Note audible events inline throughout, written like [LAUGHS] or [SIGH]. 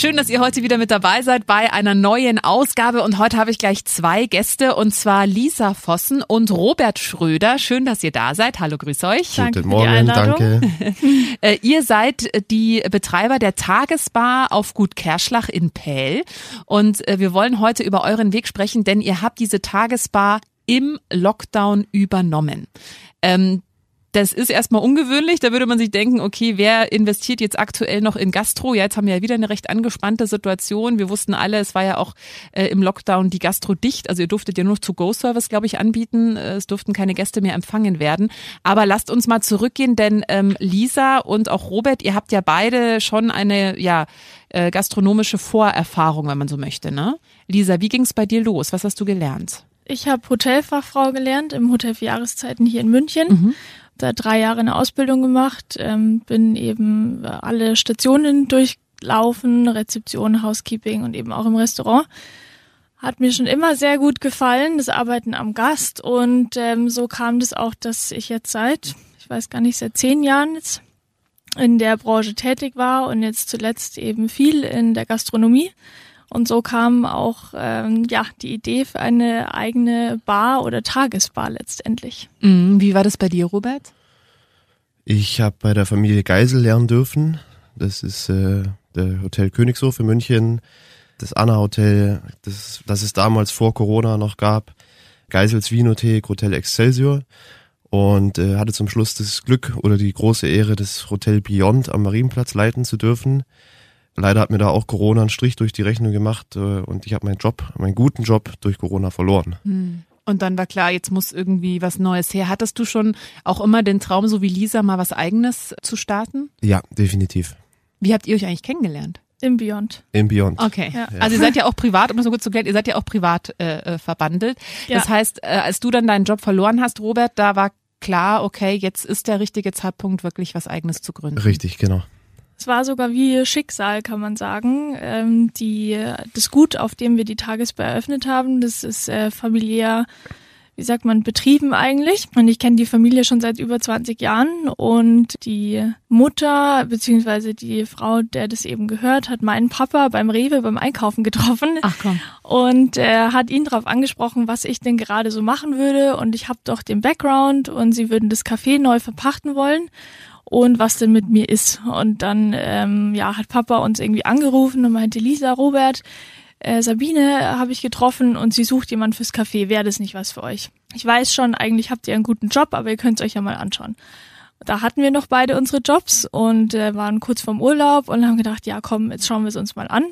Schön, dass ihr heute wieder mit dabei seid bei einer neuen Ausgabe und heute habe ich gleich zwei Gäste und zwar Lisa Vossen und Robert Schröder. Schön, dass ihr da seid. Hallo, grüß euch. Guten Morgen, danke. [LAUGHS] Äh, ihr seid die Betreiber der Tagesbar auf Gut Kerschlach in Pähl und äh, wir wollen heute über euren Weg sprechen, denn ihr habt diese Tagesbar im Lockdown übernommen. Ähm, das ist erstmal ungewöhnlich. Da würde man sich denken, okay, wer investiert jetzt aktuell noch in Gastro? Ja, jetzt haben wir ja wieder eine recht angespannte Situation. Wir wussten alle, es war ja auch äh, im Lockdown die Gastro dicht. Also ihr durftet ja nur To-Go-Service, glaube ich, anbieten. Äh, es durften keine Gäste mehr empfangen werden. Aber lasst uns mal zurückgehen, denn ähm, Lisa und auch Robert, ihr habt ja beide schon eine ja äh, gastronomische Vorerfahrung, wenn man so möchte. Ne? Lisa, wie ging's bei dir los? Was hast du gelernt? Ich habe Hotelfachfrau gelernt im Hotel für Jahreszeiten hier in München. Mhm da drei Jahre eine Ausbildung gemacht, ähm, bin eben alle Stationen durchlaufen, Rezeption, Housekeeping und eben auch im Restaurant. Hat mir schon immer sehr gut gefallen, das Arbeiten am Gast und ähm, so kam das auch, dass ich jetzt seit, ich weiß gar nicht, seit zehn Jahren jetzt in der Branche tätig war und jetzt zuletzt eben viel in der Gastronomie. Und so kam auch ähm, ja die Idee für eine eigene Bar oder Tagesbar letztendlich. Mhm. Wie war das bei dir, Robert? Ich habe bei der Familie Geisel lernen dürfen. Das ist äh, der Hotel Königshof in München, das Anna Hotel, das, das es damals vor Corona noch gab, Geisels Winothek, Hotel Excelsior und äh, hatte zum Schluss das Glück oder die große Ehre, das Hotel Beyond am Marienplatz leiten zu dürfen. Leider hat mir da auch Corona einen Strich durch die Rechnung gemacht äh, und ich habe meinen Job, meinen guten Job durch Corona verloren. Hm. Und dann war klar, jetzt muss irgendwie was Neues her. Hattest du schon auch immer den Traum, so wie Lisa, mal was Eigenes zu starten? Ja, definitiv. Wie habt ihr euch eigentlich kennengelernt? Im Beyond. Im Beyond. Okay. Ja. Also ihr seid ja auch privat, um das so gut zu klären, ihr seid ja auch privat äh, äh, verbandelt. Ja. Das heißt, äh, als du dann deinen Job verloren hast, Robert, da war klar, okay, jetzt ist der richtige Zeitpunkt, wirklich was Eigenes zu gründen. Richtig, genau. Es war sogar wie Schicksal, kann man sagen. Ähm, die, das Gut, auf dem wir die Tagesbar eröffnet haben, das ist äh, familiär, wie sagt man, betrieben eigentlich. Und ich kenne die Familie schon seit über 20 Jahren. Und die Mutter, beziehungsweise die Frau, der das eben gehört, hat meinen Papa beim Rewe beim Einkaufen getroffen. Ach komm. Und er hat ihn darauf angesprochen, was ich denn gerade so machen würde. Und ich habe doch den Background und sie würden das Café neu verpachten wollen und was denn mit mir ist. Und dann ähm, ja, hat Papa uns irgendwie angerufen und meinte, Lisa, Robert, äh, Sabine habe ich getroffen und sie sucht jemand fürs Café. Wäre das nicht was für euch? Ich weiß schon, eigentlich habt ihr einen guten Job, aber ihr könnt es euch ja mal anschauen. Da hatten wir noch beide unsere Jobs und äh, waren kurz vorm Urlaub und haben gedacht, ja komm, jetzt schauen wir es uns mal an.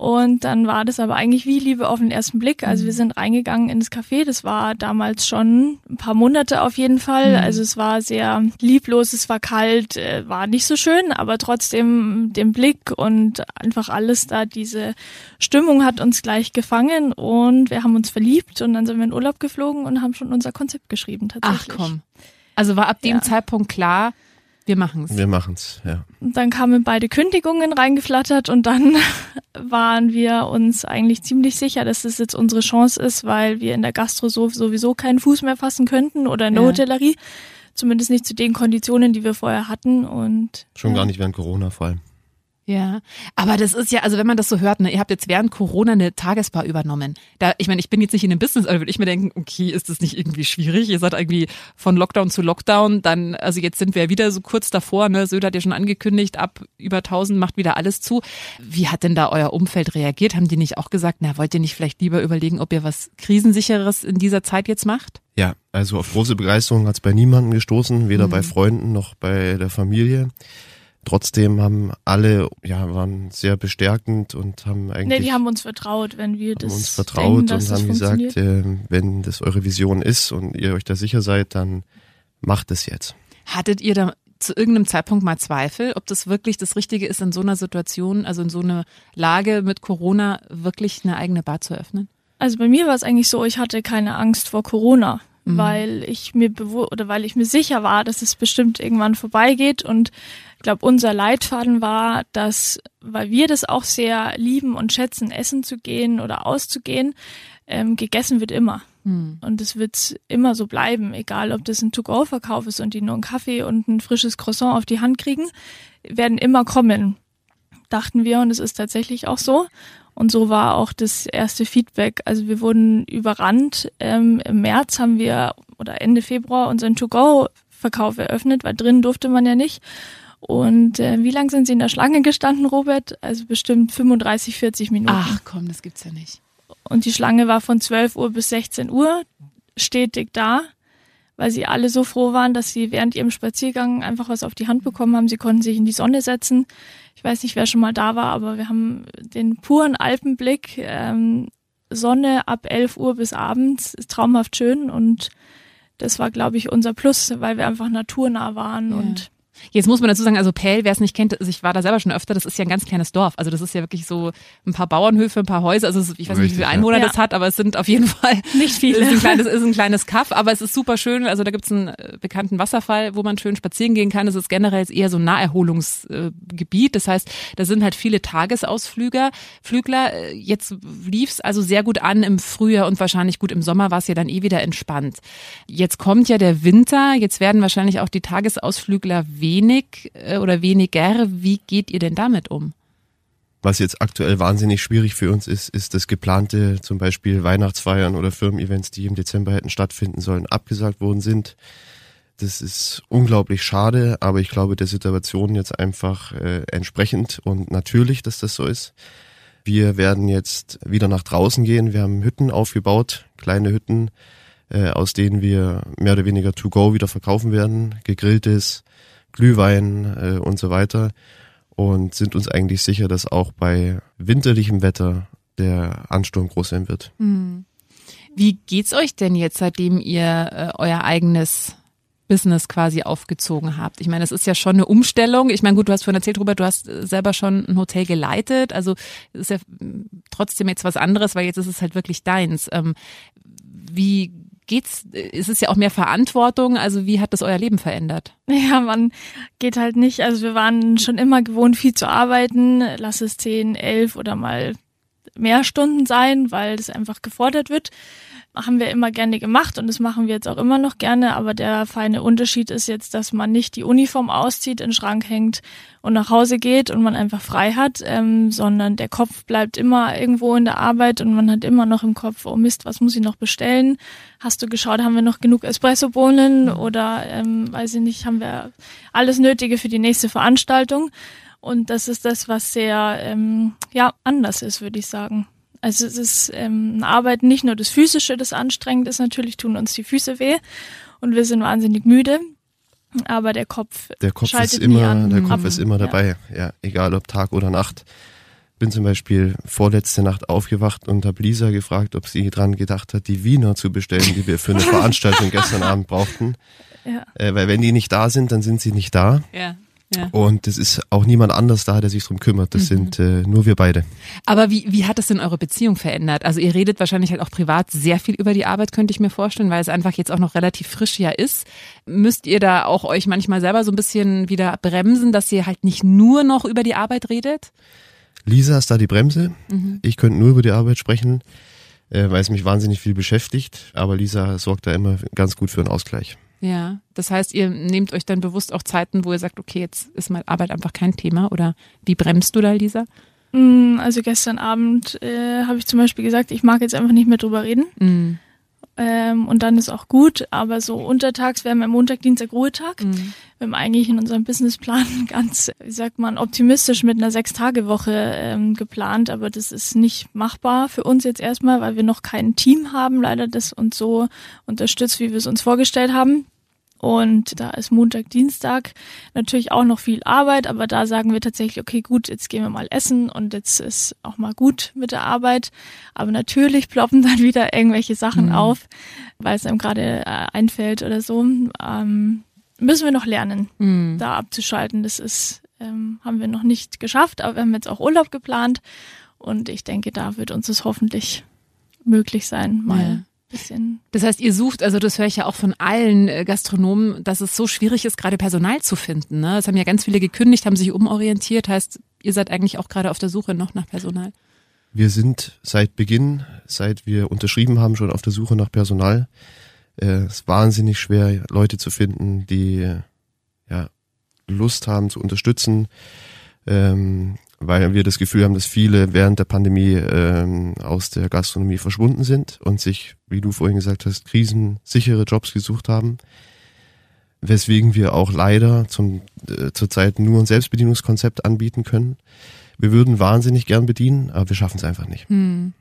Und dann war das aber eigentlich wie Liebe auf den ersten Blick. Also wir mhm. sind reingegangen in das Café. Das war damals schon ein paar Monate auf jeden Fall. Mhm. Also es war sehr lieblos, es war kalt, äh, war nicht so schön, aber trotzdem den Blick und einfach alles da, diese Stimmung hat uns gleich gefangen und wir haben uns verliebt und dann sind wir in Urlaub geflogen und haben schon unser Konzept geschrieben tatsächlich. Ach komm. Also war ab dem ja. Zeitpunkt klar, wir machen es. Wir machen es, ja. Und dann kamen beide Kündigungen reingeflattert und dann [LAUGHS] waren wir uns eigentlich ziemlich sicher, dass das jetzt unsere Chance ist, weil wir in der Gastro sowieso keinen Fuß mehr fassen könnten oder in der ja. Hotellerie. Zumindest nicht zu den Konditionen, die wir vorher hatten und. Schon ja. gar nicht während Corona vor allem. Ja, aber das ist ja, also wenn man das so hört, ne, ihr habt jetzt während Corona eine Tagesbar übernommen. Da, ich meine, ich bin jetzt nicht in dem Business, aber würde ich mir denken, okay, ist das nicht irgendwie schwierig? Ihr seid irgendwie von Lockdown zu Lockdown, dann, also jetzt sind wir wieder so kurz davor, ne? Söder hat ja schon angekündigt, ab über 1000 macht wieder alles zu. Wie hat denn da euer Umfeld reagiert? Haben die nicht auch gesagt, na, wollt ihr nicht vielleicht lieber überlegen, ob ihr was Krisensicheres in dieser Zeit jetzt macht? Ja, also auf große Begeisterung hat es bei niemandem gestoßen, weder Mhm. bei Freunden noch bei der Familie. Trotzdem haben alle, ja, waren sehr bestärkend und haben eigentlich Nee, die haben uns vertraut, wenn wir haben das uns vertraut denken, und haben gesagt, äh, wenn das eure Vision ist und ihr euch da sicher seid, dann macht es jetzt. Hattet ihr da zu irgendeinem Zeitpunkt mal Zweifel, ob das wirklich das Richtige ist, in so einer Situation, also in so einer Lage mit Corona, wirklich eine eigene Bar zu öffnen? Also bei mir war es eigentlich so, ich hatte keine Angst vor Corona, Mhm. weil ich mir oder weil ich mir sicher war, dass es bestimmt irgendwann vorbeigeht und ich glaube, unser Leitfaden war, dass, weil wir das auch sehr lieben und schätzen, essen zu gehen oder auszugehen, ähm, gegessen wird immer. Und es wird immer so bleiben, egal ob das ein To-Go-Verkauf ist und die nur einen Kaffee und ein frisches Croissant auf die Hand kriegen, werden immer kommen, dachten wir und es ist tatsächlich auch so. Und so war auch das erste Feedback. Also wir wurden überrannt. Ähm, Im März haben wir oder Ende Februar unseren To-Go-Verkauf eröffnet, weil drin durfte man ja nicht. Und äh, wie lang sind Sie in der Schlange gestanden, Robert? Also bestimmt 35, 40 Minuten. Ach komm, das gibt's ja nicht. Und die Schlange war von 12 Uhr bis 16 Uhr stetig da, weil sie alle so froh waren, dass sie während ihrem Spaziergang einfach was auf die Hand bekommen haben. Sie konnten sich in die Sonne setzen. Ich weiß nicht, wer schon mal da war, aber wir haben den puren Alpenblick. Ähm, Sonne ab 11 Uhr bis abends ist traumhaft schön und das war, glaube ich, unser Plus, weil wir einfach naturnah waren Ja. und Jetzt muss man dazu sagen, also Pell, wer es nicht kennt, also ich war da selber schon öfter, das ist ja ein ganz kleines Dorf. Also das ist ja wirklich so ein paar Bauernhöfe, ein paar Häuser. Also ich weiß nicht, wie Richtig, viele. Einwohner Ja. das hat, aber es sind auf jeden Fall [LAUGHS] nicht viele. Es ist ein kleines, ist ein kleines Kaff, aber es ist super schön. Also da gibt's einen äh, bekannten Wasserfall, wo man schön spazieren gehen kann. Es ist generell eher so ein Naherholungsgebiet. Das heißt, da sind halt viele Tagesausflüger, Flügler. Äh, Jetzt lief's also sehr gut an im Frühjahr und wahrscheinlich gut im Sommer war es ja dann eh wieder entspannt. Jetzt kommt ja der Winter. Jetzt werden wahrscheinlich auch die Tagesausflügler wenig äh, oder weniger. Wie geht ihr denn damit um? Was jetzt aktuell wahnsinnig schwierig für uns ist, ist das geplante zum Beispiel Weihnachtsfeiern oder Firmen-Events, die im Dezember hätten stattfinden sollen, abgesagt worden sind. Das ist unglaublich schade, aber ich glaube der Situation jetzt einfach äh, entsprechend und natürlich, dass das so ist. Wir werden jetzt wieder nach draußen gehen. Wir haben Hütten aufgebaut, kleine Hütten, äh, aus denen wir mehr oder weniger to go wieder verkaufen werden, gegrilltes, Glühwein äh, und so weiter und sind uns eigentlich sicher, dass auch bei winterlichem Wetter der Ansturm groß sein wird. Wie geht's euch denn jetzt, seitdem ihr äh, euer eigenes Business quasi aufgezogen habt? Ich meine, das ist ja schon eine Umstellung. Ich meine, gut, du hast vorhin erzählt, Robert, du hast äh, selber schon ein Hotel geleitet. Also es ist ja mm, trotzdem jetzt was anderes, weil jetzt ist es halt wirklich deins. Ähm, wie geht's? Es ist ja auch mehr Verantwortung. Also wie hat das euer Leben verändert? Ja, man geht halt nicht. Also wir waren schon immer gewohnt, viel zu arbeiten. Lass es zehn, elf oder mal mehr Stunden sein, weil das einfach gefordert wird. Haben wir immer gerne gemacht und das machen wir jetzt auch immer noch gerne. Aber der feine Unterschied ist jetzt, dass man nicht die Uniform auszieht, in den Schrank hängt und nach Hause geht und man einfach frei hat, ähm, sondern der Kopf bleibt immer irgendwo in der Arbeit und man hat immer noch im Kopf, oh Mist, was muss ich noch bestellen? Hast du geschaut, haben wir noch genug Espressobohnen oder ähm, weiß ich nicht, haben wir alles Nötige für die nächste Veranstaltung? Und das ist das, was sehr ähm, ja anders ist, würde ich sagen. Also es ist ähm, eine Arbeit nicht nur das Physische, das anstrengend ist, natürlich tun uns die Füße weh und wir sind wahnsinnig müde, aber der Kopf Der Kopf schaltet ist nie immer, an. der Kopf Ab- ist immer ja. dabei, ja, egal ob Tag oder Nacht. Bin zum Beispiel vorletzte Nacht aufgewacht und habe Lisa gefragt, ob sie dran gedacht hat, die Wiener zu bestellen, die wir für eine [LAUGHS] Veranstaltung gestern Abend brauchten. Ja. Äh, weil wenn die nicht da sind, dann sind sie nicht da. Ja. Ja. Und es ist auch niemand anders da, der sich drum kümmert. Das sind äh, nur wir beide. Aber wie, wie hat es denn eure Beziehung verändert? Also ihr redet wahrscheinlich halt auch privat sehr viel über die Arbeit, könnte ich mir vorstellen, weil es einfach jetzt auch noch relativ frisch ja ist. Müsst ihr da auch euch manchmal selber so ein bisschen wieder bremsen, dass ihr halt nicht nur noch über die Arbeit redet? Lisa ist da die Bremse. Ich könnte nur über die Arbeit sprechen, äh, weil es mich wahnsinnig viel beschäftigt. Aber Lisa sorgt da immer ganz gut für einen Ausgleich. Ja, das heißt, ihr nehmt euch dann bewusst auch Zeiten, wo ihr sagt, okay, jetzt ist mal Arbeit einfach kein Thema oder wie bremst du da, Lisa? Mm, Also gestern Abend äh, habe ich zum Beispiel gesagt, ich mag jetzt einfach nicht mehr drüber reden. Mhm. Ähm, und dann ist auch gut, aber so untertags, wir haben ja Montag, Dienstag, Ruhetag. Mhm. Wir haben eigentlich in unserem Businessplan [LAUGHS] ganz, wie sagt man, optimistisch mit einer Sechs-Tage-Woche ähm, geplant, aber das ist nicht machbar für uns jetzt erstmal, weil wir noch kein Team haben, leider, das uns so unterstützt, wie wir es uns vorgestellt haben. Und da ist Montag, Dienstag natürlich auch noch viel Arbeit, aber da sagen wir tatsächlich, okay, gut, jetzt gehen wir mal essen und jetzt ist auch mal gut mit der Arbeit. Aber natürlich ploppen [LAUGHS] dann wieder irgendwelche Sachen Mhm. auf, weil es einem gerade äh, einfällt oder so. Ähm, müssen wir noch lernen, Mhm. da abzuschalten. Das ist, ähm, haben wir noch nicht geschafft, aber wir haben jetzt auch Urlaub geplant und ich denke, da wird uns es hoffentlich möglich sein, mal Ja. Bisschen Das heißt, ihr sucht, also das höre ich ja auch von allen äh, Gastronomen, dass es so schwierig ist, gerade Personal zu finden. Ne? Es haben ja ganz viele gekündigt, haben sich umorientiert. Heißt, ihr seid eigentlich auch gerade auf der Suche noch nach Personal. Wir sind seit Beginn, seit wir unterschrieben haben, schon auf der Suche nach Personal. Äh, Es ist wahnsinnig schwer, Leute zu finden, die äh, ja, Lust haben zu unterstützen, ähm, weil wir das Gefühl haben, dass viele während der Pandemie ähm, aus der Gastronomie verschwunden sind und sich, wie du vorhin gesagt hast, krisensichere Jobs gesucht haben. Weswegen wir auch leider zum, äh, zurzeit nur ein Selbstbedienungskonzept anbieten können. Wir würden wahnsinnig gern bedienen, aber wir schaffen es einfach nicht. Hm.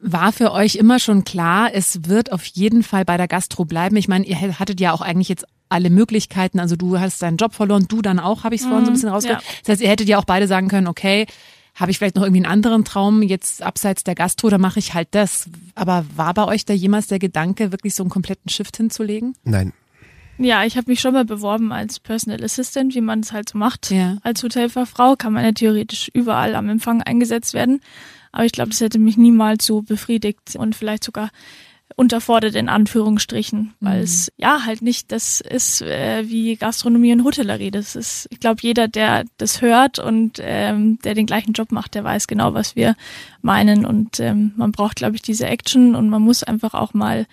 War für euch immer schon klar, es wird auf jeden Fall bei der Gastro bleiben? Ich meine, ihr hattet ja auch eigentlich jetzt alle Möglichkeiten. Also du hast deinen Job verloren, du dann auch, habe ich es vorhin so ein bisschen rausgehört. ja. Das heißt, ihr hättet ja auch beide sagen können, okay, habe ich vielleicht noch irgendwie einen anderen Traum jetzt abseits der Gastro, dann mache ich halt das. Aber war bei euch da jemals der Gedanke, wirklich so einen kompletten Shift hinzulegen? Nein, Ja, ich habe mich schon mal beworben als Personal Assistant, wie man es halt so macht. Ja. Als Hotelfachfrau kann man ja theoretisch überall am Empfang eingesetzt werden. Aber ich glaube, das hätte mich niemals so befriedigt und vielleicht sogar unterfordert in Anführungsstrichen, weil Mhm. es ja halt nicht das ist äh, wie Gastronomie und Hotellerie. Das ist, ich glaube, jeder, der das hört und ähm, der den gleichen Job macht, der weiß genau, was wir meinen. Und ähm, man braucht, glaube ich, diese Action und man muss einfach auch mal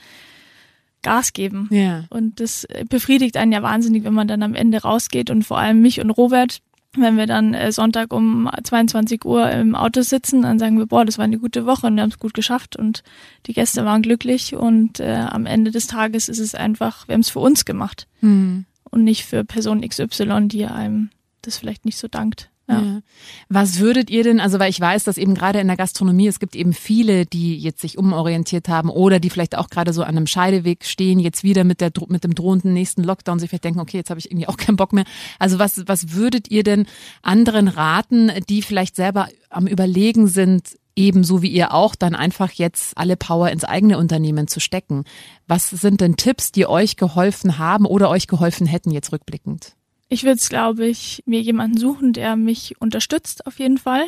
Gas geben. Ja. Und das befriedigt einen ja wahnsinnig, wenn man dann am Ende rausgeht und vor allem mich und Robert, wenn wir dann äh, Sonntag um 22 Uhr im Auto sitzen, dann sagen wir, boah, das war eine gute Woche und wir haben es gut geschafft und die Gäste waren glücklich und äh, am Ende des Tages ist es einfach, wir haben es für uns gemacht Hm. und nicht für Person XY, die einem das vielleicht nicht so dankt. Ja. Was würdet ihr denn, also weil ich weiß, dass eben gerade in der Gastronomie, es gibt eben viele, die jetzt sich umorientiert haben oder die vielleicht auch gerade so an einem Scheideweg stehen, jetzt wieder mit der mit dem drohenden nächsten Lockdown sich vielleicht denken, okay, jetzt habe ich irgendwie auch keinen Bock mehr. Also was was würdet ihr denn anderen raten, die vielleicht selber am überlegen sind, ebenso wie ihr auch, dann einfach jetzt alle Power ins eigene Unternehmen zu stecken? Was sind denn Tipps, die euch geholfen haben oder euch geholfen hätten jetzt rückblickend? Ich würde es, glaube ich, mir jemanden suchen, der mich unterstützt, auf jeden Fall.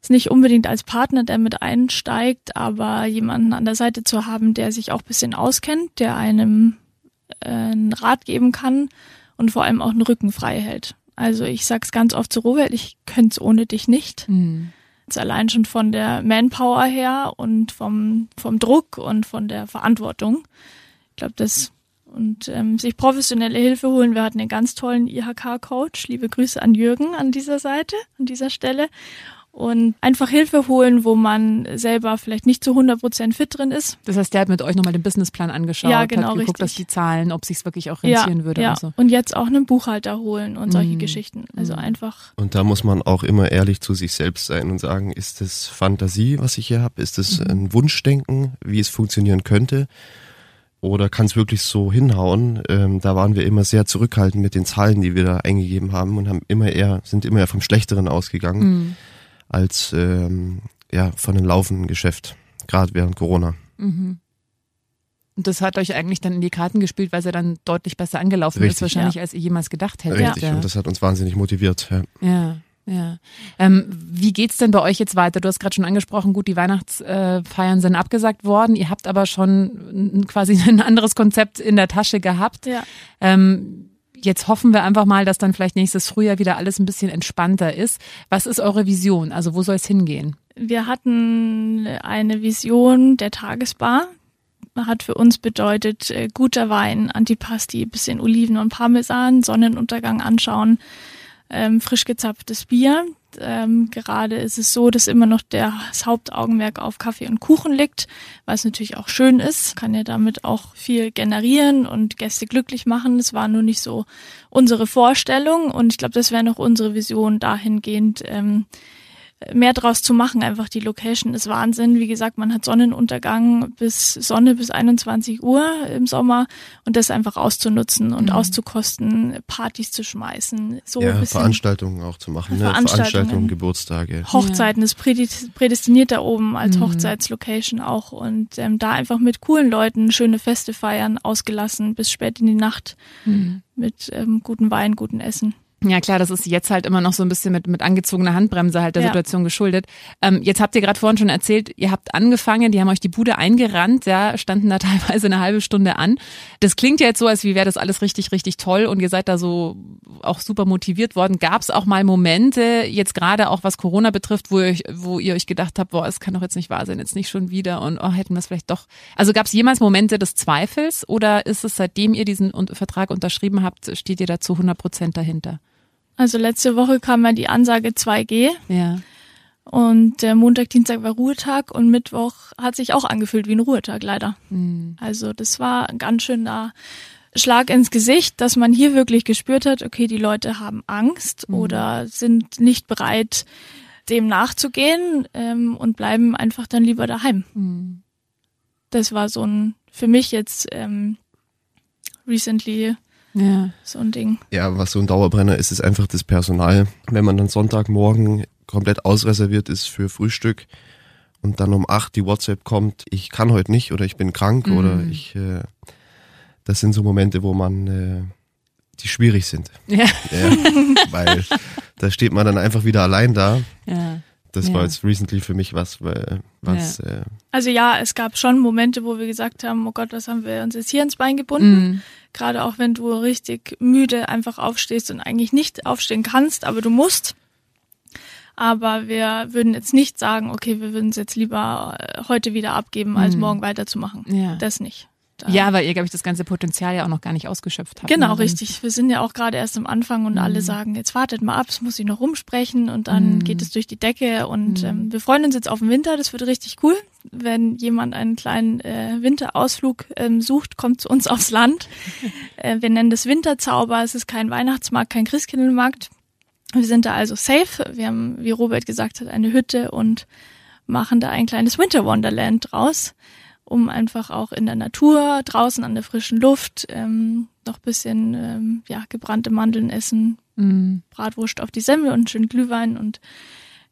Ist nicht unbedingt als Partner, der mit einsteigt, aber jemanden an der Seite zu haben, der sich auch ein bisschen auskennt, der einem äh, einen Rat geben kann und vor allem auch einen Rücken frei hält. Also ich sag's ganz oft zu Robert, ich könnte ohne dich nicht. Hm. Jetzt allein schon von der Manpower her und vom, vom Druck und von der Verantwortung. Ich glaube, das und ähm, sich professionelle Hilfe holen. Wir hatten einen ganz tollen IHK-Coach. Liebe Grüße an Jürgen an dieser Seite, an dieser Stelle. Und einfach Hilfe holen, wo man selber vielleicht nicht zu 100 Prozent fit drin ist. Das heißt, der hat mit euch nochmal den Businessplan angeschaut, Ja, genau, hat geguckt, richtig. dass die Zahlen, ob sich's wirklich auch rentieren würde ja. und so. Und jetzt auch einen Buchhalter holen und solche Mm. Geschichten. Also Mm. einfach, Und da muss man auch immer ehrlich zu sich selbst sein und sagen, ist das Fantasie, was ich hier habe? Ist das ein Wunschdenken, wie es funktionieren könnte? Oder kann es wirklich so hinhauen? Ähm, da waren wir immer sehr zurückhaltend mit den Zahlen, die wir da eingegeben haben und haben immer eher, sind immer eher vom Schlechteren ausgegangen, Mhm. als ähm, ja, von einem laufenden Geschäft, gerade während Corona. Mhm. Und das hat euch eigentlich dann in die Karten gespielt, weil sie dann deutlich besser angelaufen ist, Richtig. wahrscheinlich, als ihr jemals gedacht hättet. Richtig, Ja. und das hat uns wahnsinnig motiviert. Ja. Ja, ja. Ähm, wie geht's denn bei euch jetzt weiter? Du hast gerade schon angesprochen, gut, die Weihnachtsfeiern sind abgesagt worden. Ihr habt aber schon quasi [LAUGHS] ein anderes Konzept in der Tasche gehabt. ja. Ähm, jetzt hoffen wir einfach mal, dass dann vielleicht nächstes Frühjahr wieder alles ein bisschen entspannter ist. Was ist eure Vision? Also wo soll es hingehen? Wir hatten eine Vision der Tagesbar. hat für uns bedeutet äh, guter Wein, Antipasti, bisschen Oliven und Parmesan, Sonnenuntergang anschauen, ähm, frisch gezapftes Bier. Ähm, gerade ist es so, dass immer noch das Hauptaugenmerk auf Kaffee und Kuchen liegt, was natürlich auch schön ist, kann ja damit auch viel generieren und Gäste glücklich machen. Es war nur nicht so unsere Vorstellung und ich glaube, das wäre noch unsere Vision dahingehend. Ähm, mehr draus zu machen. Einfach die Location ist Wahnsinn. Wie gesagt, man hat Sonnenuntergang bis Sonne bis 21 Uhr im Sommer und das einfach auszunutzen und mhm. auszukosten, Partys zu schmeißen. So ja, Veranstaltungen auch zu machen. Ne? Veranstaltungen, Veranstaltungen Geburtstage. Hochzeiten ja. ist prädestiniert da oben als mhm. Hochzeitslocation auch und ähm, da einfach mit coolen Leuten schöne Feste feiern, ausgelassen bis spät in die Nacht mhm. mit ähm, guten Wein, guten Essen. Ja klar, das ist jetzt halt immer noch so ein bisschen mit, mit angezogener Handbremse halt der ja. Situation geschuldet. Ähm, jetzt habt ihr gerade vorhin schon erzählt, ihr habt angefangen, die haben euch die Bude eingerannt, ja, standen da [LAUGHS] teilweise eine halbe Stunde an. Das klingt ja jetzt so, als wie wäre das alles richtig, richtig toll und ihr seid da so auch super motiviert worden. Gab es auch mal Momente, jetzt gerade auch was Corona betrifft, wo ihr, euch, wo ihr euch gedacht habt, boah, es kann doch jetzt nicht wahr sein, jetzt nicht schon wieder und oh, hätten wir es vielleicht doch. Also gab es jemals Momente des Zweifels oder ist es seitdem ihr diesen Vertrag unterschrieben habt, steht ihr da zu 100 Prozent dahinter? Also letzte Woche kam ja die Ansage 2G. Ja. Und der Montag, Dienstag war Ruhetag und Mittwoch hat sich auch angefühlt wie ein Ruhetag, leider. Mhm. Also das war ein ganz schöner Schlag ins Gesicht, dass man hier wirklich gespürt hat, okay, die Leute haben Angst mhm. oder sind nicht bereit, dem nachzugehen ähm, und bleiben einfach dann lieber daheim. Mhm. Das war so ein, für mich jetzt ähm, recently ja. So ein Ding. Ja, was so ein Dauerbrenner ist, ist einfach das Personal. Wenn man dann Sonntagmorgen komplett ausreserviert ist für Frühstück und dann um acht die WhatsApp kommt, ich kann heute nicht oder ich bin krank mhm. oder ich, äh, das sind so Momente, wo man, äh, die schwierig sind. Ja. ja weil da steht man dann einfach wieder allein da. Ja. Das ja. war jetzt recently für mich was, weil was. Ja. Äh also ja, es gab schon Momente, wo wir gesagt haben, oh Gott, was haben wir uns jetzt hier ins Bein gebunden? Mhm. Gerade auch wenn du richtig müde einfach aufstehst und eigentlich nicht aufstehen kannst, aber du musst. Aber wir würden jetzt nicht sagen, okay, wir würden es jetzt lieber äh, heute wieder abgeben, als mhm. morgen weiterzumachen. Ja. Das nicht. Da. Ja, weil ihr, glaube ich, das ganze Potenzial ja auch noch gar nicht ausgeschöpft habt. Genau, ne? richtig. Wir sind ja auch gerade erst am Anfang und mhm. alle sagen, jetzt wartet mal ab, es muss ich noch rumsprechen und dann mhm. geht es durch die Decke und mhm. ähm, wir freuen uns jetzt auf den Winter, das wird richtig cool. Wenn jemand einen kleinen äh, Winterausflug ähm, sucht, kommt zu uns aufs Land. [LAUGHS] äh, wir nennen das Winterzauber, es ist kein Weihnachtsmarkt, kein Christkindlmarkt. Wir sind da also safe. Wir haben, wie Robert gesagt hat, eine Hütte und machen da ein kleines Winter Wonderland draus um einfach auch in der Natur, draußen an der frischen Luft, ähm, noch bisschen ähm, ja, gebrannte Mandeln essen, mhm. Bratwurst auf die Semmel und schön Glühwein und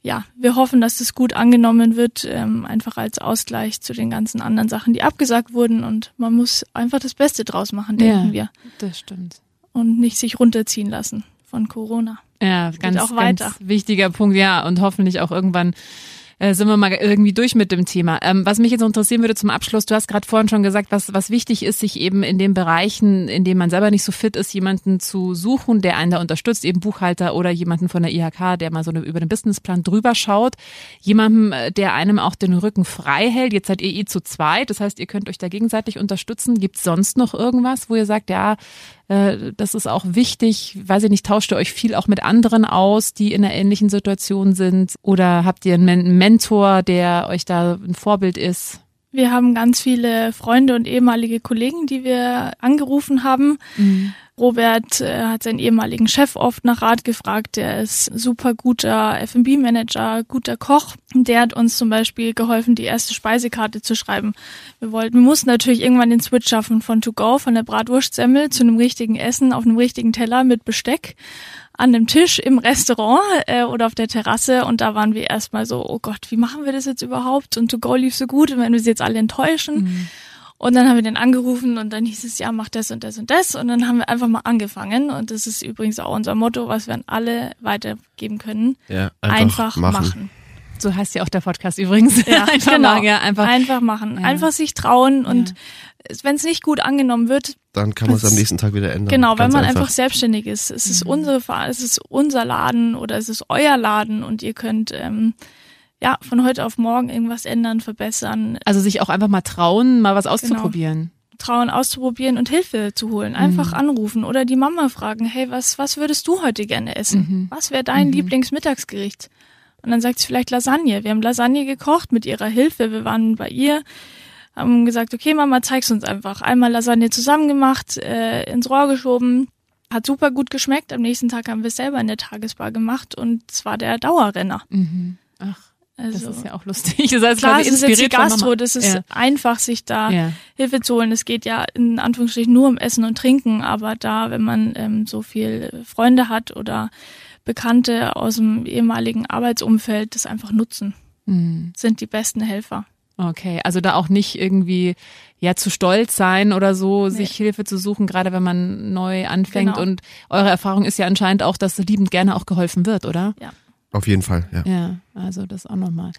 ja, wir hoffen, dass das gut angenommen wird, ähm, einfach als Ausgleich zu den ganzen anderen Sachen, die abgesagt wurden und man muss einfach das Beste draus machen, denken ja, wir. Das stimmt. Und nicht sich runterziehen lassen von Corona. Ja, ganz, auch weiter. ganz wichtiger Punkt, ja, und hoffentlich auch irgendwann äh, sind wir mal irgendwie durch mit dem Thema. Ähm, was mich jetzt interessieren würde zum Abschluss, du hast gerade vorhin schon gesagt, was, was wichtig ist, sich eben in den Bereichen, in denen man selber nicht so fit ist, jemanden zu suchen, der einen da unterstützt, eben Buchhalter oder jemanden von der IHK, der mal so eine, über den Businessplan drüber schaut. Jemanden, äh, der einem auch den Rücken frei hält. Jetzt seid ihr eh zu zweit, das heißt, ihr könnt euch da gegenseitig unterstützen. Gibt es sonst noch irgendwas, wo ihr sagt, ja, äh, das ist auch wichtig. Weiß ich nicht, tauscht ihr euch viel auch mit anderen aus, die in einer ähnlichen Situation sind? Oder habt ihr einen Mentor, der euch da ein Vorbild ist? Wir haben ganz viele Freunde und ehemalige Kollegen, die wir angerufen haben. Mhm. Robert äh, hat seinen ehemaligen Chef oft nach Rat gefragt. Der ist super guter F&B-Manager, guter Koch. Der hat uns zum Beispiel geholfen, die erste Speisekarte zu schreiben. Wir wollten, wir mussten natürlich irgendwann den Switch schaffen von To Go, von der Bratwurstsemmel zu einem richtigen Essen auf einem richtigen Teller mit Besteck an dem Tisch im Restaurant äh, oder auf der Terrasse und da waren wir erstmal so, oh Gott, wie machen wir das jetzt überhaupt? Und To Go lief so gut und wenn wir sie jetzt alle enttäuschen. Mhm. Und dann haben wir den angerufen und dann hieß es, ja, mach das und das und das. Und dann haben wir einfach mal angefangen. Und das ist übrigens auch unser Motto, was wir an alle weitergeben können. Ja, einfach, einfach machen. machen. So heißt ja auch der Podcast übrigens. Ja, [LAUGHS] einfach genau. machen. Ja, einfach, einfach machen. Ja. Einfach sich trauen und ja. wenn es nicht gut angenommen wird, dann kann man es am nächsten Tag wieder ändern. Genau, wenn man einfach. einfach selbstständig ist. Es ist mhm. unsere, es ist unser Laden oder es ist euer Laden und ihr könnt ähm, ja, von heute auf morgen irgendwas ändern, verbessern. Also sich auch einfach mal trauen, mal was auszuprobieren. Genau. Trauen auszuprobieren und Hilfe zu holen. Einfach mhm. anrufen oder die Mama fragen, hey, was, was würdest du heute gerne essen? Mhm. Was wäre dein mhm. Lieblingsmittagsgericht? Und dann sagt sie vielleicht Lasagne. Wir haben Lasagne gekocht mit ihrer Hilfe. Wir waren bei ihr, haben gesagt, okay, Mama, zeig's uns einfach. Einmal Lasagne zusammen gemacht, äh, ins Rohr geschoben. Hat super gut geschmeckt. Am nächsten Tag haben wir es selber in der Tagesbar gemacht und es war der Dauerrenner. Mhm. Ach. Also, das ist ja auch lustig. [LAUGHS] Das heißt, klar, es ist jetzt die Gastro, das ist ja. einfach, sich da ja. Hilfe zu holen. Es geht ja in Anführungsstrichen nur um Essen und Trinken, aber da, wenn man ähm, so viel Freunde hat oder Bekannte aus dem ehemaligen Arbeitsumfeld, das einfach nutzen, mhm. sind die besten Helfer. Okay, also da auch nicht irgendwie ja zu stolz sein oder so, nee. sich Hilfe zu suchen, gerade wenn man neu anfängt. Genau. Und eure Erfahrung ist ja anscheinend auch, dass liebend gerne auch geholfen wird, oder? Ja. Auf jeden Fall, ja. Ja, also das auch nochmal.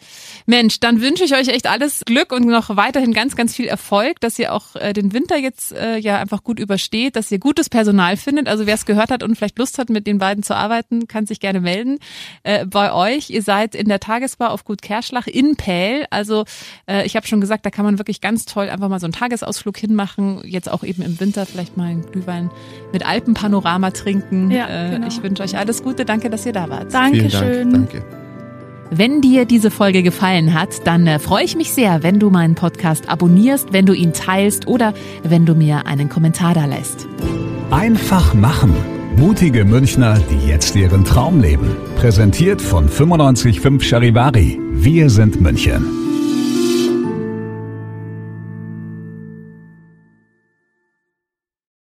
Mensch, dann wünsche ich euch echt alles Glück und noch weiterhin ganz, ganz viel Erfolg, dass ihr auch äh, den Winter jetzt äh, ja einfach gut übersteht, dass ihr gutes Personal findet. Also wer es gehört hat und vielleicht Lust hat, mit den beiden zu arbeiten, kann sich gerne melden äh, bei euch. Ihr seid in der Tagesbar auf Gut Kerschlach in Pähl. Also äh, ich habe schon gesagt, da kann man wirklich ganz toll einfach mal so einen Tagesausflug hinmachen. Jetzt auch eben im Winter vielleicht mal einen Glühwein mit Alpenpanorama trinken. Ja, äh, genau. Ich wünsche euch alles Gute. Danke, dass ihr da wart. Dankeschön. Danke. Wenn dir diese Folge gefallen hat, dann äh, freue ich mich sehr, wenn du meinen Podcast abonnierst, wenn du ihn teilst oder wenn du mir einen Kommentar da lässt. Einfach machen. Mutige Münchner, die jetzt ihren Traum leben. Präsentiert von 955 Charivari. Wir sind München.